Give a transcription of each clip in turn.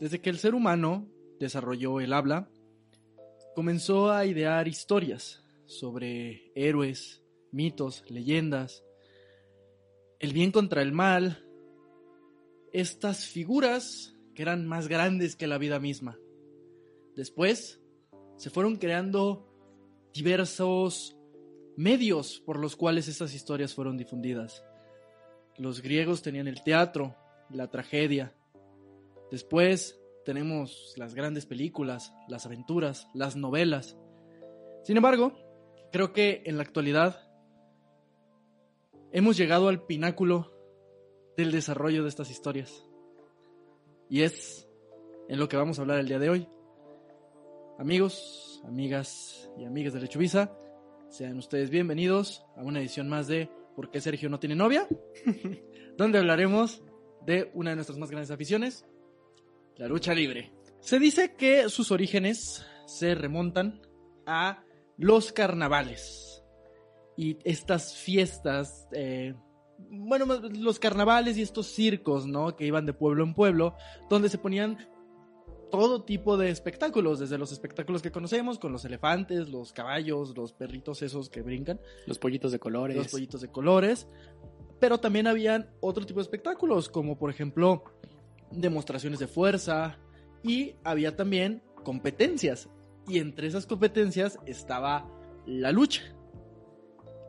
Desde que el ser humano desarrolló el habla, comenzó a idear historias sobre héroes, mitos, leyendas, el bien contra el mal, estas figuras que eran más grandes que la vida misma. Después se fueron creando diversos medios por los cuales estas historias fueron difundidas. Los griegos tenían el teatro, la tragedia. Después tenemos las grandes películas, las aventuras, las novelas. Sin embargo, creo que en la actualidad hemos llegado al pináculo del desarrollo de estas historias. Y es en lo que vamos a hablar el día de hoy. Amigos, amigas y amigas de Lechuvisa, sean ustedes bienvenidos a una edición más de ¿Por qué Sergio no tiene novia? donde hablaremos de una de nuestras más grandes aficiones, la lucha libre. Se dice que sus orígenes se remontan a los carnavales y estas fiestas, eh, bueno, los carnavales y estos circos, ¿no? Que iban de pueblo en pueblo, donde se ponían todo tipo de espectáculos, desde los espectáculos que conocemos, con los elefantes, los caballos, los perritos esos que brincan. Los pollitos de colores. Los pollitos de colores. Pero también habían otro tipo de espectáculos, como por ejemplo demostraciones de fuerza y había también competencias. Y entre esas competencias estaba la lucha.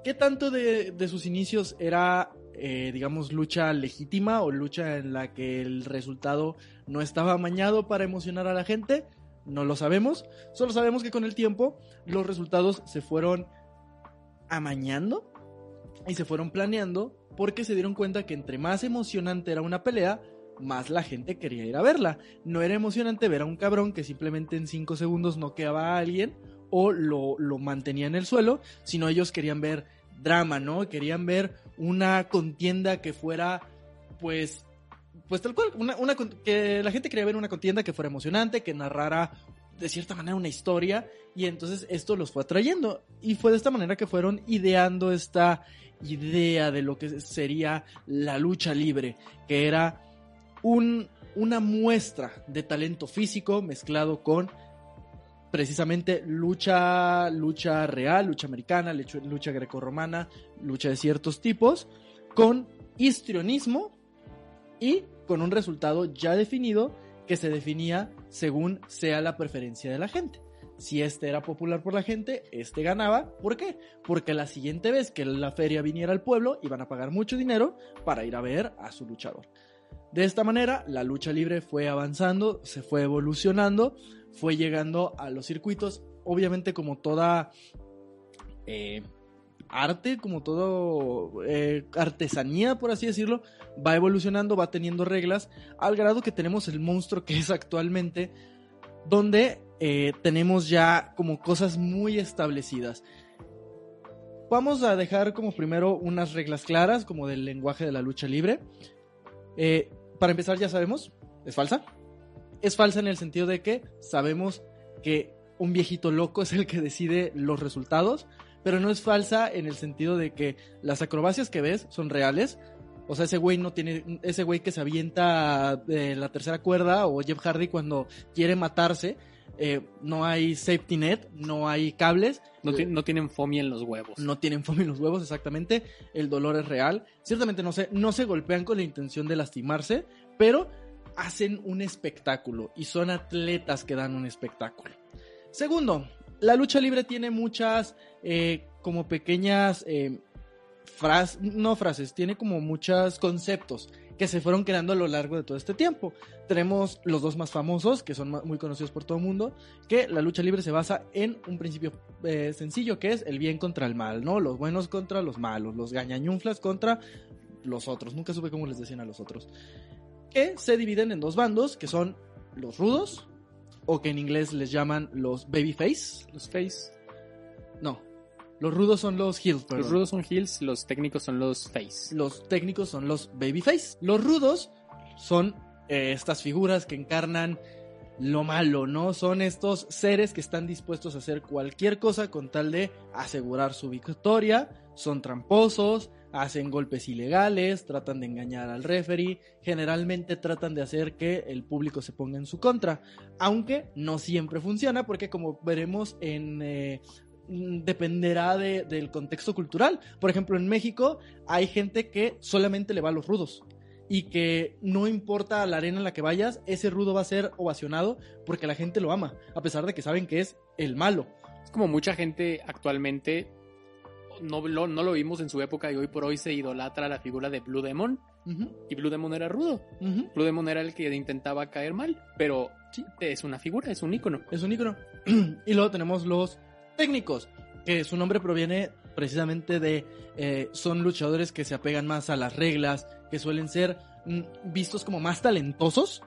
¿Qué tanto de, de sus inicios era eh, digamos, lucha legítima o lucha en la que el resultado no estaba amañado para emocionar a la gente. No lo sabemos. Solo sabemos que con el tiempo los resultados se fueron amañando y se fueron planeando porque se dieron cuenta que entre más emocionante era una pelea, más la gente quería ir a verla. No era emocionante ver a un cabrón que simplemente en 5 segundos noqueaba a alguien o lo, lo mantenía en el suelo, sino ellos querían ver drama, ¿no? Querían ver una contienda que fuera, pues, pues tal cual, una, que la gente quería ver una contienda que fuera emocionante, que narrara de cierta manera una historia, y entonces esto los fue atrayendo, y fue de esta manera que fueron ideando esta idea de lo que sería la lucha libre, que era un, una muestra de talento físico mezclado con precisamente lucha, lucha real, lucha americana, lucha, lucha grecorromana, lucha de ciertos tipos, con histrionismo y con un resultado ya definido que se definía según sea la preferencia de la gente. Si este era popular por la gente, este ganaba. ¿Por qué? Porque la siguiente vez que la feria viniera al pueblo, iban a pagar mucho dinero para ir a ver a su luchador. De esta manera, la lucha libre fue avanzando, se fue evolucionando fue llegando a los circuitos, obviamente como toda eh, arte, como todo eh, artesanía, por así decirlo, va evolucionando, va teniendo reglas, al grado que tenemos el monstruo que es actualmente, donde eh, tenemos ya como cosas muy establecidas. Vamos a dejar como primero unas reglas claras, como del lenguaje de la lucha libre. Para empezar, ya sabemos, es falsa es falsa en el sentido de que sabemos que un viejito loco es el que decide los resultados, pero no es falsa en el sentido de que las acrobacias que ves son reales. O sea, ese güey no tiene, ese güey que se avienta de la tercera cuerda o Jeff Hardy cuando quiere matarse, eh, no hay safety net, no hay cables. No, no, tienen foamy en los huevos. No tienen foamy en los huevos, exactamente. El dolor es real. Ciertamente no se, no se golpean con la intención de lastimarse, pero hacen un espectáculo y son atletas que dan un espectáculo. Segundo, la lucha libre tiene muchas eh, como pequeñas eh, frases, no frases, tiene como muchos conceptos que se fueron creando a lo largo de todo este tiempo. Tenemos los dos más famosos, que son muy conocidos por todo el mundo, que la lucha libre se basa en un principio eh, sencillo, que es el bien contra el mal, ¿no? Los buenos contra los malos, los gañañunflas contra los otros. Nunca supe cómo les decían a los otros que se dividen en dos bandos, que son los rudos, o que en inglés les llaman los babyface. Los face. Los rudos son los heels, Los rudos son heels, los técnicos son los face. Los técnicos son los babyface. Los rudos son eh, estas figuras que encarnan lo malo, ¿no? Son estos seres que están dispuestos a hacer cualquier cosa con tal de asegurar su victoria, son tramposos, hacen golpes ilegales, tratan de engañar al referee, generalmente tratan de hacer que el público se ponga en su contra, aunque no siempre funciona porque como veremos en... eh, dependerá de- del contexto cultural. Por ejemplo, en México hay gente que solamente le va a los rudos y que no importa la arena en la que vayas, ese rudo va a ser ovacionado porque la gente lo ama, a pesar de que saben que es el malo. Es como mucha gente actualmente no lo, no lo vimos en su época y hoy por hoy se idolatra la figura de Blue Demon. Y Blue Demon era rudo. Blue Demon era el que intentaba caer mal. Pero Sí. es una figura, es un ícono. Es un ícono. y luego tenemos los técnicos, que su nombre proviene precisamente de... eh, son luchadores que se apegan más a las reglas, que suelen ser mm, vistos como más talentosos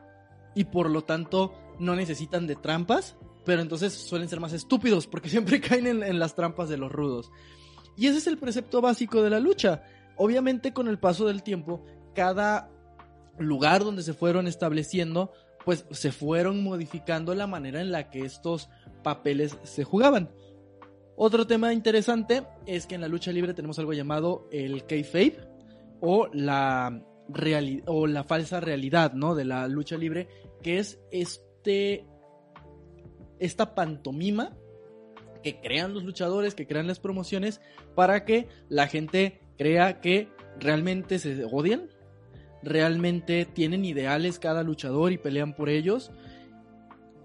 y por lo tanto no necesitan de trampas, pero entonces suelen ser más estúpidos porque siempre caen en, en las trampas de los rudos. Y ese es el precepto básico de la lucha. Obviamente con el paso del tiempo, cada lugar donde se fueron estableciendo pues se fueron modificando la manera en la que estos papeles se jugaban. Otro tema interesante es que en la lucha libre tenemos algo llamado el kayfabe o la o la falsa realidad, ¿no? De la lucha libre, que es este esta pantomima que crean los luchadores, que crean las promociones para que la gente crea que realmente se odian, realmente tienen ideales cada luchador y pelean por ellos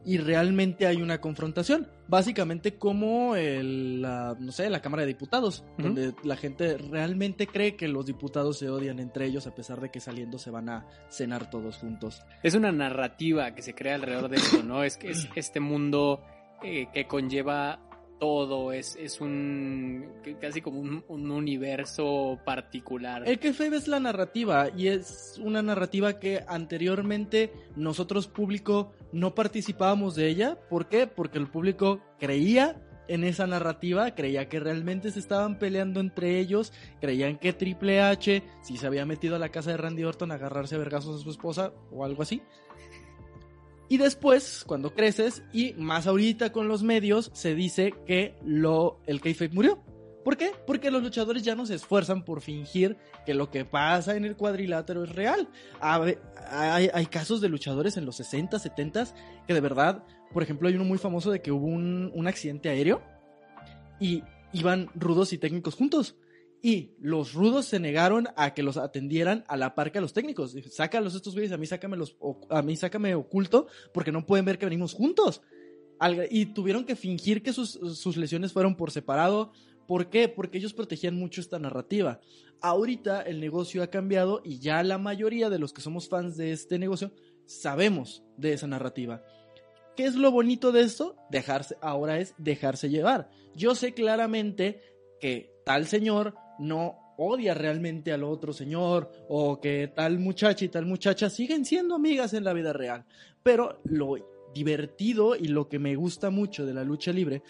y realmente hay una confrontación. Básicamente como el, la, no sé, la Cámara de Diputados, donde la gente realmente cree que los diputados se odian entre ellos a pesar de que saliendo se van a cenar todos juntos. Es una narrativa que se crea alrededor de esto, ¿no? Es que es este mundo eh, que conlleva todo, es, es un que- casi como un, un universo particular. El kayfabe es la narrativa y es una narrativa que anteriormente nosotros público no participábamos de ella. ¿Por qué? Porque el público creía en esa narrativa, creía que realmente se estaban peleando entre ellos, creían que Triple H si se había metido a la casa de Randy Orton a agarrarse a vergazos a su esposa o algo así. Y después, cuando creces, y más ahorita con los medios, se dice que lo, el kayfabe murió. ¿Por qué? Porque los luchadores ya no se esfuerzan por fingir que lo que pasa en el cuadrilátero es real. Hay, hay casos de luchadores en los 60, 70 que de verdad, por ejemplo, hay uno muy famoso de que hubo un, un accidente aéreo y iban rudos y técnicos juntos. Y los rudos se negaron a que los atendieran a la par que a los técnicos. Sácalos estos güeyes, a mí sácame los, o- a mí sácame oculto porque no pueden ver que venimos juntos. Y tuvieron que fingir que sus, sus lesiones fueron por separado. ¿Por qué? Porque ellos protegían mucho esta narrativa. Ahorita el negocio ha cambiado y ya la mayoría de los que somos fans de este negocio sabemos de esa narrativa. ¿Qué es lo bonito de esto? Dejarse, ahora es dejarse llevar. Yo sé claramente que tal señor no odia realmente al otro señor o que tal muchacha y tal muchacha siguen siendo amigas en la vida real. Pero lo divertido y lo que me gusta mucho de la lucha libre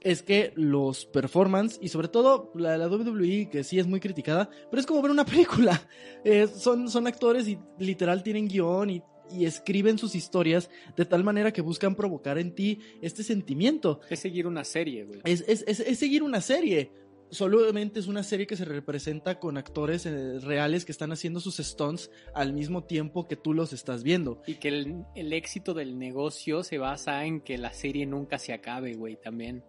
es que los performance y sobre todo la WWE que sí es muy criticada, pero es como ver una película. Eh, son, son actores y literal tienen guion y, y escriben sus historias de tal manera que buscan provocar en ti este sentimiento. Es seguir una serie, güey. Es, es, es, es seguir una serie. Solamente es una serie que se representa con actores eh, reales que están haciendo sus stunts al mismo tiempo que tú los estás viendo. Y que el, el éxito del negocio se basa en que la serie nunca se acabe, güey, también.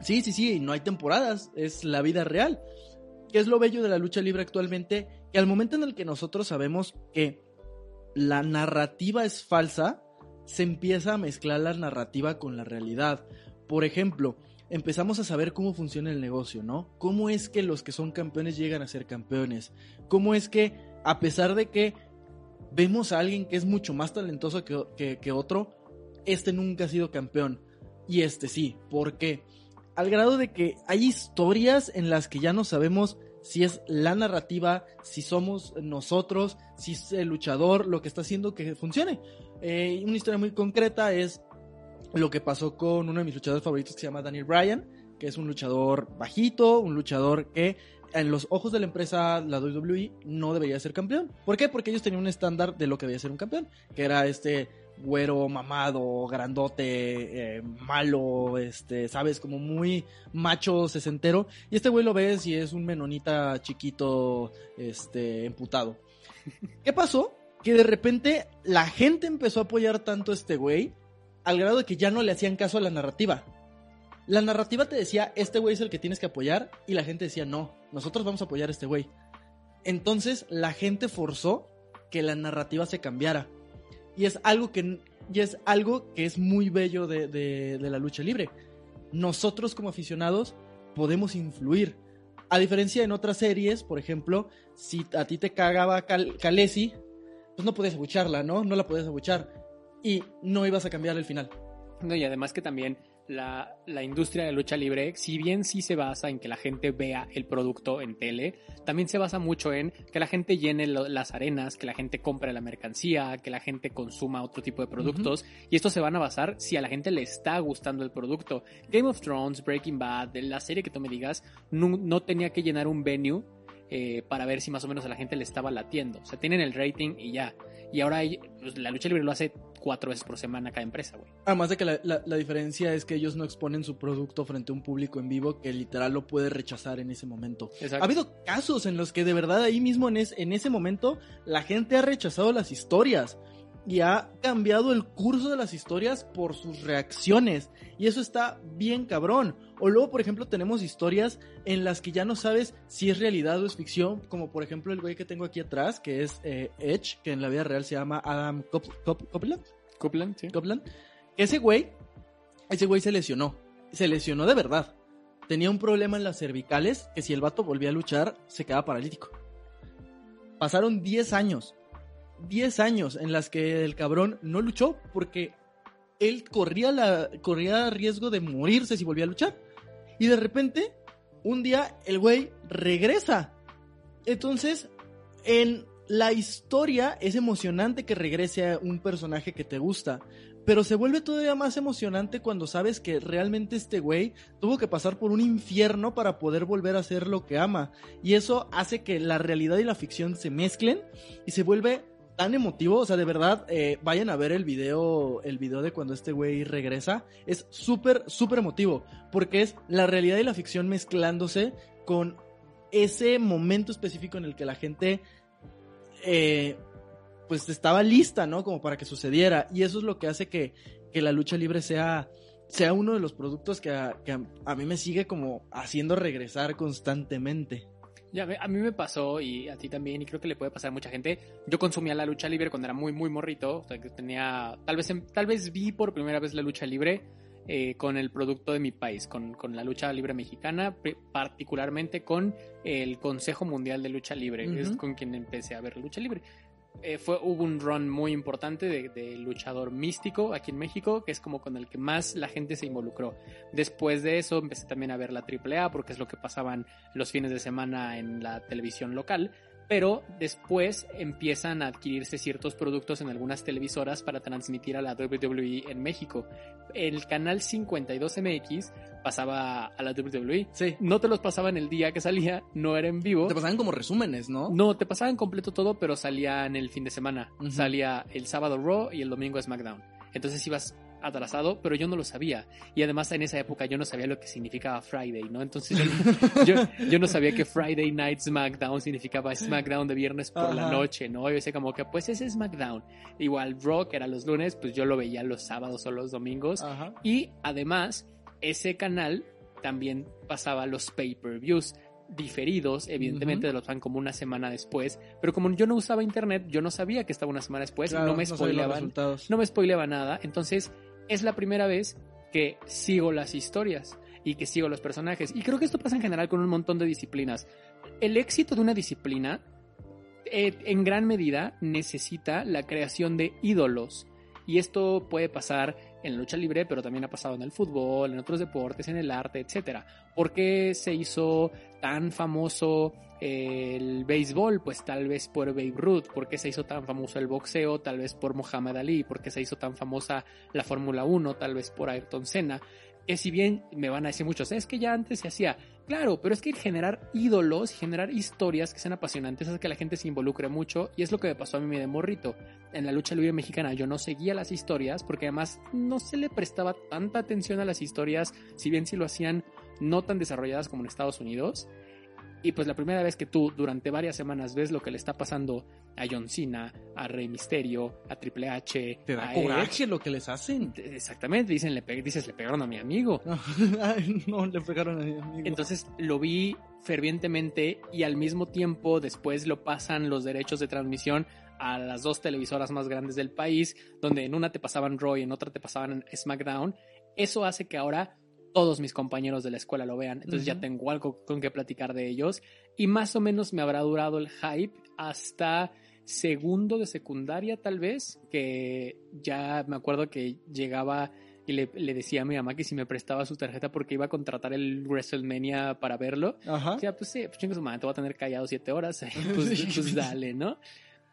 Sí, sí, sí, no hay temporadas, es la vida real. ¿Qué es lo bello de la lucha libre actualmente? Que al momento en el que nosotros sabemos que la narrativa es falsa, se empieza a mezclar la narrativa con la realidad. Por ejemplo, empezamos a saber cómo funciona el negocio, ¿no? ¿Cómo es que los que son campeones llegan a ser campeones? ¿Cómo es que, a pesar de que vemos a alguien que es mucho más talentoso que, que- otro, este nunca ha sido campeón? Y este sí, ¿por qué? Al grado de que hay historias en las que ya no sabemos si es la narrativa, si somos nosotros, si es el luchador lo que está haciendo que funcione. Eh, una historia muy concreta es lo que pasó con uno de mis luchadores favoritos que se llama Daniel Bryan, que es un luchador bajito, un luchador que en los ojos de la empresa, la WWE, no debería ser campeón. ¿Por qué? Porque ellos tenían un estándar de lo que debía ser un campeón, que era este güero, mamado, grandote, eh, malo, este, sabes, como muy macho sesentero. Y este güey lo ves y es un menonita chiquito, este, emputado. ¿Qué pasó? Que de repente la gente empezó a apoyar tanto a este güey al grado de que ya no le hacían caso a la narrativa. La narrativa te decía, este güey es el que tienes que apoyar, y la gente decía, no, nosotros vamos a apoyar a este güey. Entonces la gente forzó que la narrativa se cambiara. Y es algo que, y es, algo que es muy bello de, de- la lucha libre. Nosotros como aficionados podemos influir. A diferencia en otras series, por ejemplo, si a ti te cagaba Cal Khaleesi, pues no podías abucharla, ¿no? No la podías abuchar. Y no ibas a cambiar el final. No, y además que también la, la industria de lucha libre, si bien sí se basa en que la gente vea el producto en tele, también se basa mucho en que la gente llene lo- las arenas, que la gente compre la mercancía, que la gente consuma otro tipo de productos. Y esto se van a basar si a la gente le está gustando el producto. Game of Thrones, Breaking Bad, de la serie que tú me digas, no, no tenía que llenar un venue. eh, para ver si más o menos a la gente le estaba latiendo. O sea, tienen el rating y ya. Y ahora pues, la lucha libre lo hace cuatro veces por semana cada empresa, güey. Además de que la, la- la diferencia es que ellos no exponen su producto frente a un público en vivo que literal lo puede rechazar en ese momento. Exacto. Ha habido casos en los que de verdad ahí mismo en, es- en ese momento la gente ha rechazado las historias y ha cambiado el curso de las historias por sus reacciones. Y eso está bien cabrón. O luego, por ejemplo, tenemos historias en las que ya no sabes si es realidad o es ficción, como por ejemplo el güey que tengo aquí atrás, que es eh, Edge, que en la vida real se llama Adam Cop- Cop- Copeland. Copeland, sí. Copland, ese güey, ese güey se lesionó. Se lesionó de verdad. Tenía un problema en las cervicales que si el vato volvía a luchar, se quedaba paralítico. Pasaron 10 años. 10 años en las que el cabrón no luchó porque él corría, la, corría riesgo de morirse si volvía a luchar. Y de repente, un día el güey regresa. Entonces, en la historia es emocionante que regrese a un personaje que te gusta. Pero se vuelve todavía más emocionante cuando sabes que realmente este güey tuvo que pasar por un infierno para poder volver a hacer lo que ama. Y eso hace que la realidad y la ficción se mezclen y se vuelve tan emotivo. O sea, de verdad, eh, vayan a ver el video, el video de cuando este güey regresa. Es súper, súper emotivo. Porque es la realidad y la ficción mezclándose con ese momento específico en el que la gente eh, pues estaba lista, ¿no? Como para que sucediera. Y eso es lo que hace que, que la lucha libre sea, sea uno de los productos que, a, a mí me sigue como haciendo regresar constantemente. Ya, a mí me pasó y a ti también, y creo que le puede pasar a mucha gente. Yo consumía la lucha libre cuando era muy, muy morrito. O sea, que tenía. Tal vez, tal vez vi por primera vez la lucha libre eh, con el producto de mi país, con, con la lucha libre mexicana, particularmente con el Consejo Mundial de Lucha Libre. Ujú. Es con quien empecé a ver lucha libre. Eh, fue, hubo un run muy importante de, de luchador místico aquí en México, que es como con el que más la gente se involucró. Después de eso empecé también a ver la AAA, porque es lo que pasaban los fines de semana en la televisión local. Pero después empiezan a adquirirse ciertos productos en algunas televisoras para transmitir a la WWE en México. El canal 52MX pasaba a la WWE. Sí. No te los pasaban el día que salía, no era en vivo. Te pasaban como resúmenes, ¿no? No, te pasaban completo todo, pero salían el fin de semana. Salía el sábado Raw y el domingo SmackDown. Entonces ibas atrasado, pero yo no lo sabía. Y además en esa época yo no sabía lo que significaba Friday, ¿no? Entonces yo, yo, yo no sabía que Friday Night SmackDown significaba SmackDown de viernes por la Ajá. noche, ¿no? Yo decía como que pues ese es SmackDown. Igual que era los lunes, pues yo lo veía los sábados o los domingos. Ajá. Y además, ese canal también pasaba los pay-per-views diferidos, evidentemente Ujú. los van como una semana después, pero como yo no usaba internet, yo no sabía que estaba una semana después, Claro, no me spoileaban, resultados. no me spoileaba nada, entonces es la primera vez que sigo las historias y que sigo los personajes. Y creo que esto pasa en general con un montón de disciplinas. El éxito de una disciplina eh, en gran medida necesita la creación de ídolos. Y esto puede pasar en la lucha libre, pero también ha pasado en el fútbol, en otros deportes, en el arte, etc. ¿Por qué se hizo tan famoso el béisbol? Pues tal vez por Babe Ruth. ¿Por qué se hizo tan famoso el boxeo? Tal vez por Muhammad Ali. ¿Por qué se hizo tan famosa la Fórmula 1? Tal vez por Ayrton Senna. Que si bien me van a decir muchos, es que ya antes se hacía. Claro, pero es que generar ídolos generar historias que sean apasionantes hace que la gente se involucre mucho y es lo que me pasó a mí de morrito. En la lucha libre mexicana yo no seguía las historias porque además no se le prestaba tanta atención a las historias, si bien sí lo hacían no tan desarrolladas como en Estados Unidos. Y pues la primera vez que tú durante varias semanas ves lo que le está pasando a John Cena, a Rey Misterio, a Triple H, Te da a coraje lo que les hacen. Exactamente, dicen, le dices, le pegaron a mi amigo. No, le pegaron a mi amigo. Entonces lo vi fervientemente y al mismo tiempo después lo pasan los derechos de transmisión a las dos televisoras más grandes del país, donde en una te pasaban Raw y en otra te pasaban SmackDown. Eso hace que ahora todos mis compañeros de la escuela lo vean. Entonces ya tengo algo con que platicar de ellos. Y más o menos me habrá durado el hype hasta segundo de secundaria tal vez, que ya me acuerdo que llegaba y le, le decía a mi mamá que si me prestaba su tarjeta porque iba a contratar el WrestleMania para verlo. Ajá. O sea, pues sí, pues chingo su madre, te voy a tener callado siete horas. Pues, pues dale, ¿no?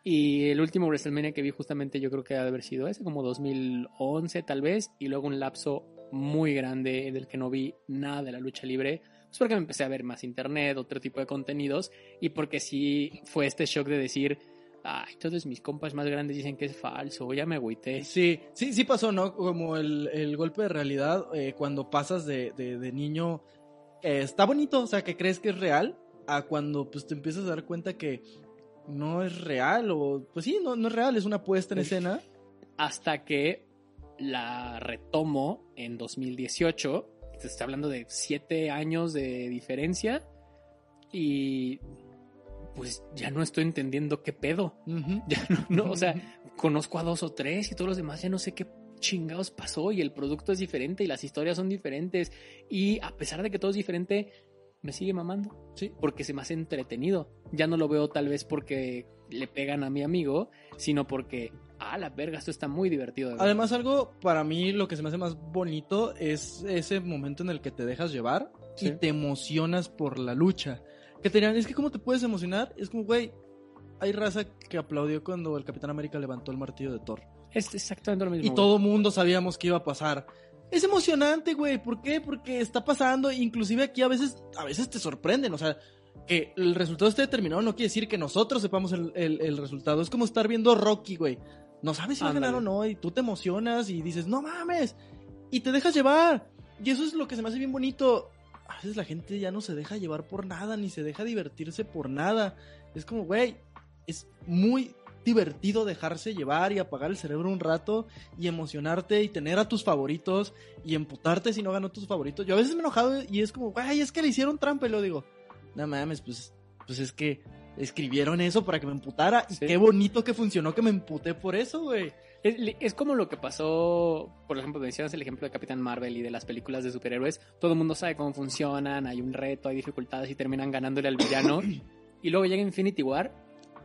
Y el último WrestleMania que vi justamente yo creo que ha de haber sido ese, como 2011 tal vez, y luego un lapso muy grande del que no vi nada de la lucha libre, pues porque me empecé a ver más internet, otro tipo de contenidos, y porque sí fue este shock de decir, ay, todos mis compas más grandes dicen que es falso, ya me agüité. Sí, sí, sí pasó, ¿no? Como el, el golpe de realidad eh, cuando pasas de, de- de niño, eh, está bonito, o sea, que crees que es real, a cuando pues te empiezas a dar cuenta que no es real, o pues sí, no, no es real, es una puesta en Uf. escena. hasta que la retomo en 2018. Se está hablando de siete años de diferencia y pues ya no estoy entendiendo qué pedo. Ya no, no, o sea, conozco a dos o tres y todos los demás ya no sé qué chingados pasó y el producto es diferente y las historias son diferentes y a pesar de que todo es diferente, me sigue mamando. Sí. Porque se me hace entretenido. Ya no lo veo tal vez porque le pegan a mi amigo, sino porque, ah, la verga, esto está muy divertido. de ver". Además, algo para mí lo que se me hace más bonito es ese momento en el que te dejas llevar y te emocionas por la lucha. Que te dirán, es que ¿cómo te puedes emocionar? Es como, güey, hay raza que aplaudió cuando el Capitán América levantó el martillo de Thor. Es exactamente lo mismo. Y güey. todo mundo sabíamos que iba a pasar. Es emocionante, güey. ¿Por qué? Porque está pasando. Inclusive aquí a veces, a veces te sorprenden. O sea, que el resultado esté determinado no quiere decir que nosotros sepamos el, el- el resultado. Es como estar viendo Rocky, güey. No sabes si va a ganar o no. Y tú te emocionas y dices, no mames. Y te dejas llevar. Y eso es lo que se me hace bien bonito. A veces la gente ya no se deja llevar por nada, ni se deja divertirse por nada. Es como, güey, es muy divertido dejarse llevar y apagar el cerebro un rato y emocionarte y tener a tus favoritos y emputarte si no ganó tus favoritos. Yo a veces me he enojado y es como, güey, es que le hicieron trampa y lo digo, no mames, pues, pues es que escribieron eso para que me emputara y Sí. qué bonito que funcionó que me emputé por eso, güey. Es, es como lo que pasó, por ejemplo, mencionas el ejemplo de Capitán Marvel y de las películas de superhéroes. Todo el mundo sabe cómo funcionan, hay un reto, hay dificultades y terminan ganándole al villano. y luego llega Infinity War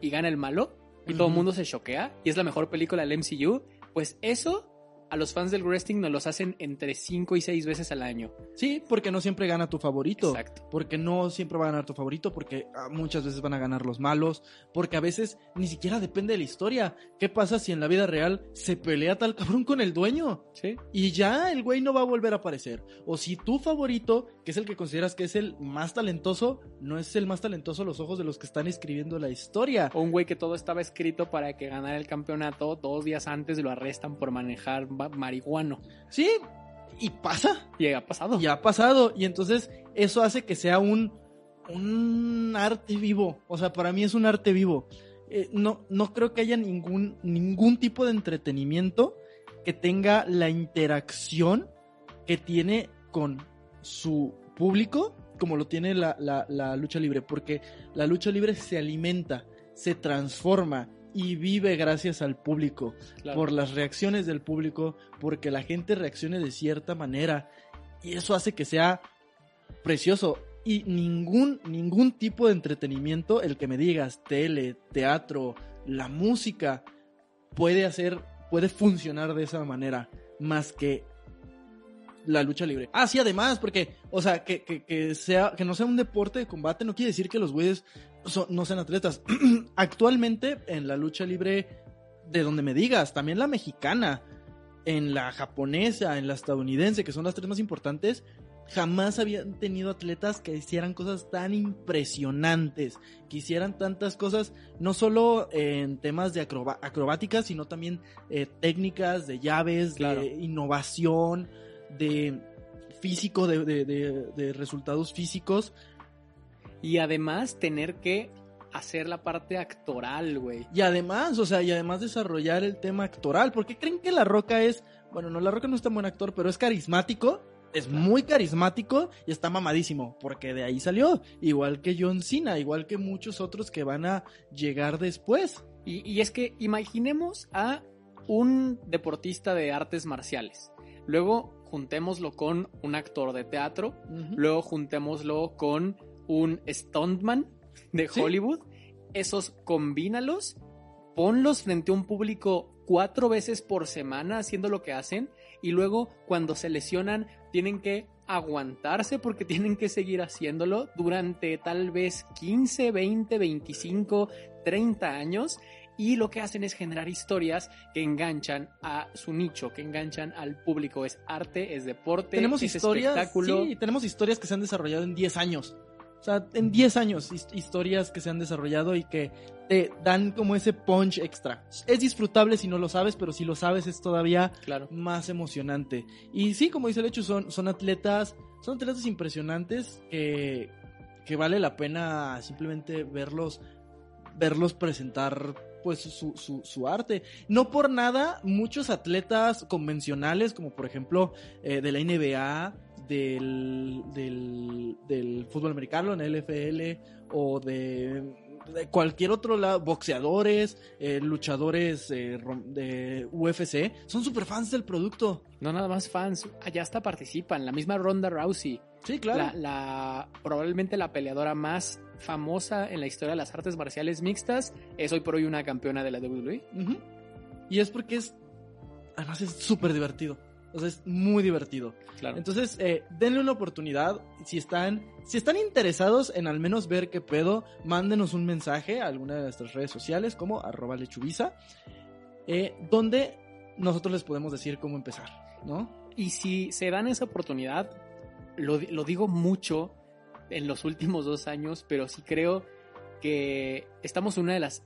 y gana el malo y todo el mundo se choquea y es la mejor película del MCU. Pues eso a los fans del wrestling nos los hacen entre 5 y 6 veces al año. Sí, porque no siempre gana tu favorito. Exacto. Porque no siempre va a ganar tu favorito, porque ah, muchas veces van a ganar los malos, porque a veces ni siquiera depende de la historia. ¿Qué pasa si en la vida real se pelea tal cabrón con el dueño? Sí. Y ya el güey no va a volver a aparecer. O si tu favorito, que es el que consideras que es el más talentoso, no es el más talentoso a los ojos de los que están escribiendo la historia. O un güey que todo estaba escrito para que ganara el campeonato, dos días antes lo arrestan por manejar ma- marihuano. Sí, y pasa. Y ha pasado. Y ha pasado. Y entonces eso hace que sea un, un arte vivo. O sea, para mí es un arte vivo. Eh, no, no creo que haya ningún, ningún tipo de entretenimiento que tenga la interacción que tiene con su público como lo tiene la, la- la lucha libre. Porque la lucha libre se alimenta, se transforma y vive gracias al público Claro. por las reacciones del público, porque la gente reaccione de cierta manera y eso hace que sea precioso y ningún ningún tipo de entretenimiento, el que me digas tele, teatro, la música puede hacer puede funcionar de esa manera más que la lucha libre. Ah, sí, además, porque, o sea, que, que, que sea, que no sea un deporte de combate no quiere decir que los güeyes son- no sean atletas. Actualmente, en la lucha libre, de donde me digas, también la mexicana, en la japonesa, en la estadounidense, que son las tres más importantes, jamás habían tenido atletas que hicieran cosas tan impresionantes, que hicieran tantas cosas, no solo en temas de acrobáticas, sino también eh, técnicas, de llaves, Claro. de innovación, de físico, de, de- de- de resultados físicos. Y además tener que hacer la parte actoral, güey. Y además, o sea, y además desarrollar el tema actoral. ¿Por qué creen que La Roca es, bueno, no, La Roca no es tan buen actor, pero es carismático? Es muy carismático y está mamadísimo, porque de ahí salió. Igual que John Cena, igual que muchos otros que van a llegar después. Y, y es que imaginemos a un deportista de artes marciales. Luego juntémoslo con un actor de teatro. Luego juntémoslo con un stuntman de Sí. Hollywood. Esos combínalos, ponlos frente a un público cuatro veces por semana haciendo lo que hacen. Y luego cuando se lesionan tienen que aguantarse porque tienen que seguir haciéndolo durante tal vez 15, 20, 25, 30 años. Y lo que hacen es generar historias que enganchan a su nicho, que enganchan al público. Es arte, es deporte, tenemos es historias, espectáculo. sí, tenemos historias que se han desarrollado en 10 años. O sea, en 10 años, his- historias que se han desarrollado y que te dan como ese punch extra. Es disfrutable si no lo sabes, pero si lo sabes es todavía Claro. más emocionante. Y sí, como dice el hecho, son, son atletas, son atletas impresionantes que, que vale la pena simplemente verlos, verlos presentar pues su, su, arte. No por nada, muchos atletas convencionales, como por ejemplo eh, de la NBA, del, del, fútbol americano, en el NFL, o de, cualquier otro lado, boxeadores, eh, luchadores eh, de UFC, son super fans del producto. No nada más fans, allá hasta participan. La misma Ronda Rousey, Sí, claro. la, la- probablemente la peleadora más famosa en la historia de las artes marciales mixtas, es hoy por hoy una campeona de la. WWE. Ujú. Y es porque es, además es súper divertido. O sea, es muy divertido. Claro. Entonces, eh, denle una oportunidad. Si están, si están interesados en al menos ver qué pedo, mándenos un mensaje a alguna de nuestras redes sociales como arroba lechubiza, eh, donde nosotros les podemos decir cómo empezar, ¿no? Y si se dan esa oportunidad, lo, lo digo mucho en los últimos dos años, pero sí creo que estamos en una de las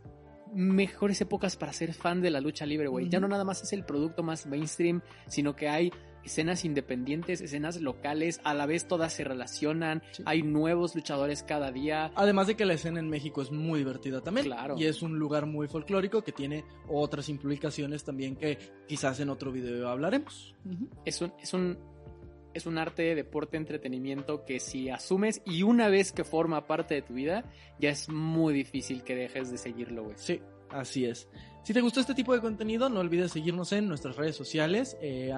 mejores épocas para ser fan de la lucha libre, güey. Ya no nada más es el producto más mainstream, sino que hay escenas independientes, escenas locales, a la vez todas se relacionan, Sí. hay nuevos luchadores cada día. Además de que la escena en México es muy divertida también. Claro. Y es un lugar muy folclórico que tiene otras implicaciones también que quizás en otro video hablaremos. Es un, es un, es un arte, deporte, entretenimiento que si asumes y una vez que forma parte de tu vida, ya es muy difícil que dejes de seguirlo, güey. Sí, así es. Si te gustó este tipo de contenido, no olvides seguirnos en nuestras redes sociales. Eh,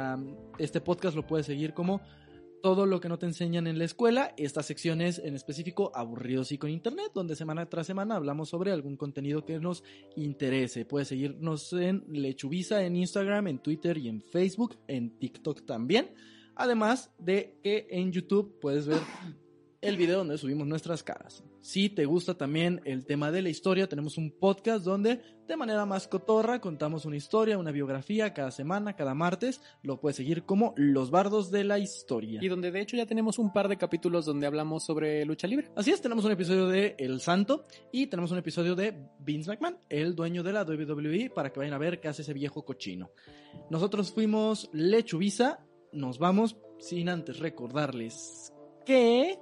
este podcast lo puedes seguir como todo lo que no te enseñan en la escuela. Estas secciones en específico aburridos y con internet, donde semana tras semana hablamos sobre algún contenido que nos interese. Puedes seguirnos en Lechubiza, en Instagram, en Twitter y en Facebook, en TikTok también. Además de que en YouTube puedes ver el video donde subimos nuestras caras. Si te gusta también el tema de la historia, tenemos un podcast donde de manera más cotorra contamos una historia, una biografía cada semana, cada martes. Lo puedes seguir como Los Bardos de la Historia. Y donde de hecho ya tenemos un par de capítulos donde hablamos sobre lucha libre. Así es, tenemos un episodio de El Santo y tenemos un episodio de Vince McMahon, el dueño de la WWE, para que vayan a ver qué hace ese viejo cochino. Nosotros fuimos Lechubiza, nos vamos sin antes recordarles que...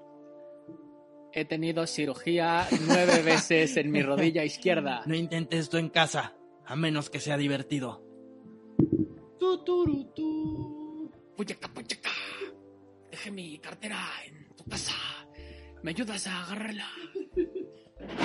He tenido cirugía nueve veces en mi rodilla izquierda. No intentes esto en casa, a menos que sea divertido. Tu, turu, tu. Puyaca, puyaca. Dejé mi cartera en tu casa. ¿Me ayudas a agarrarla?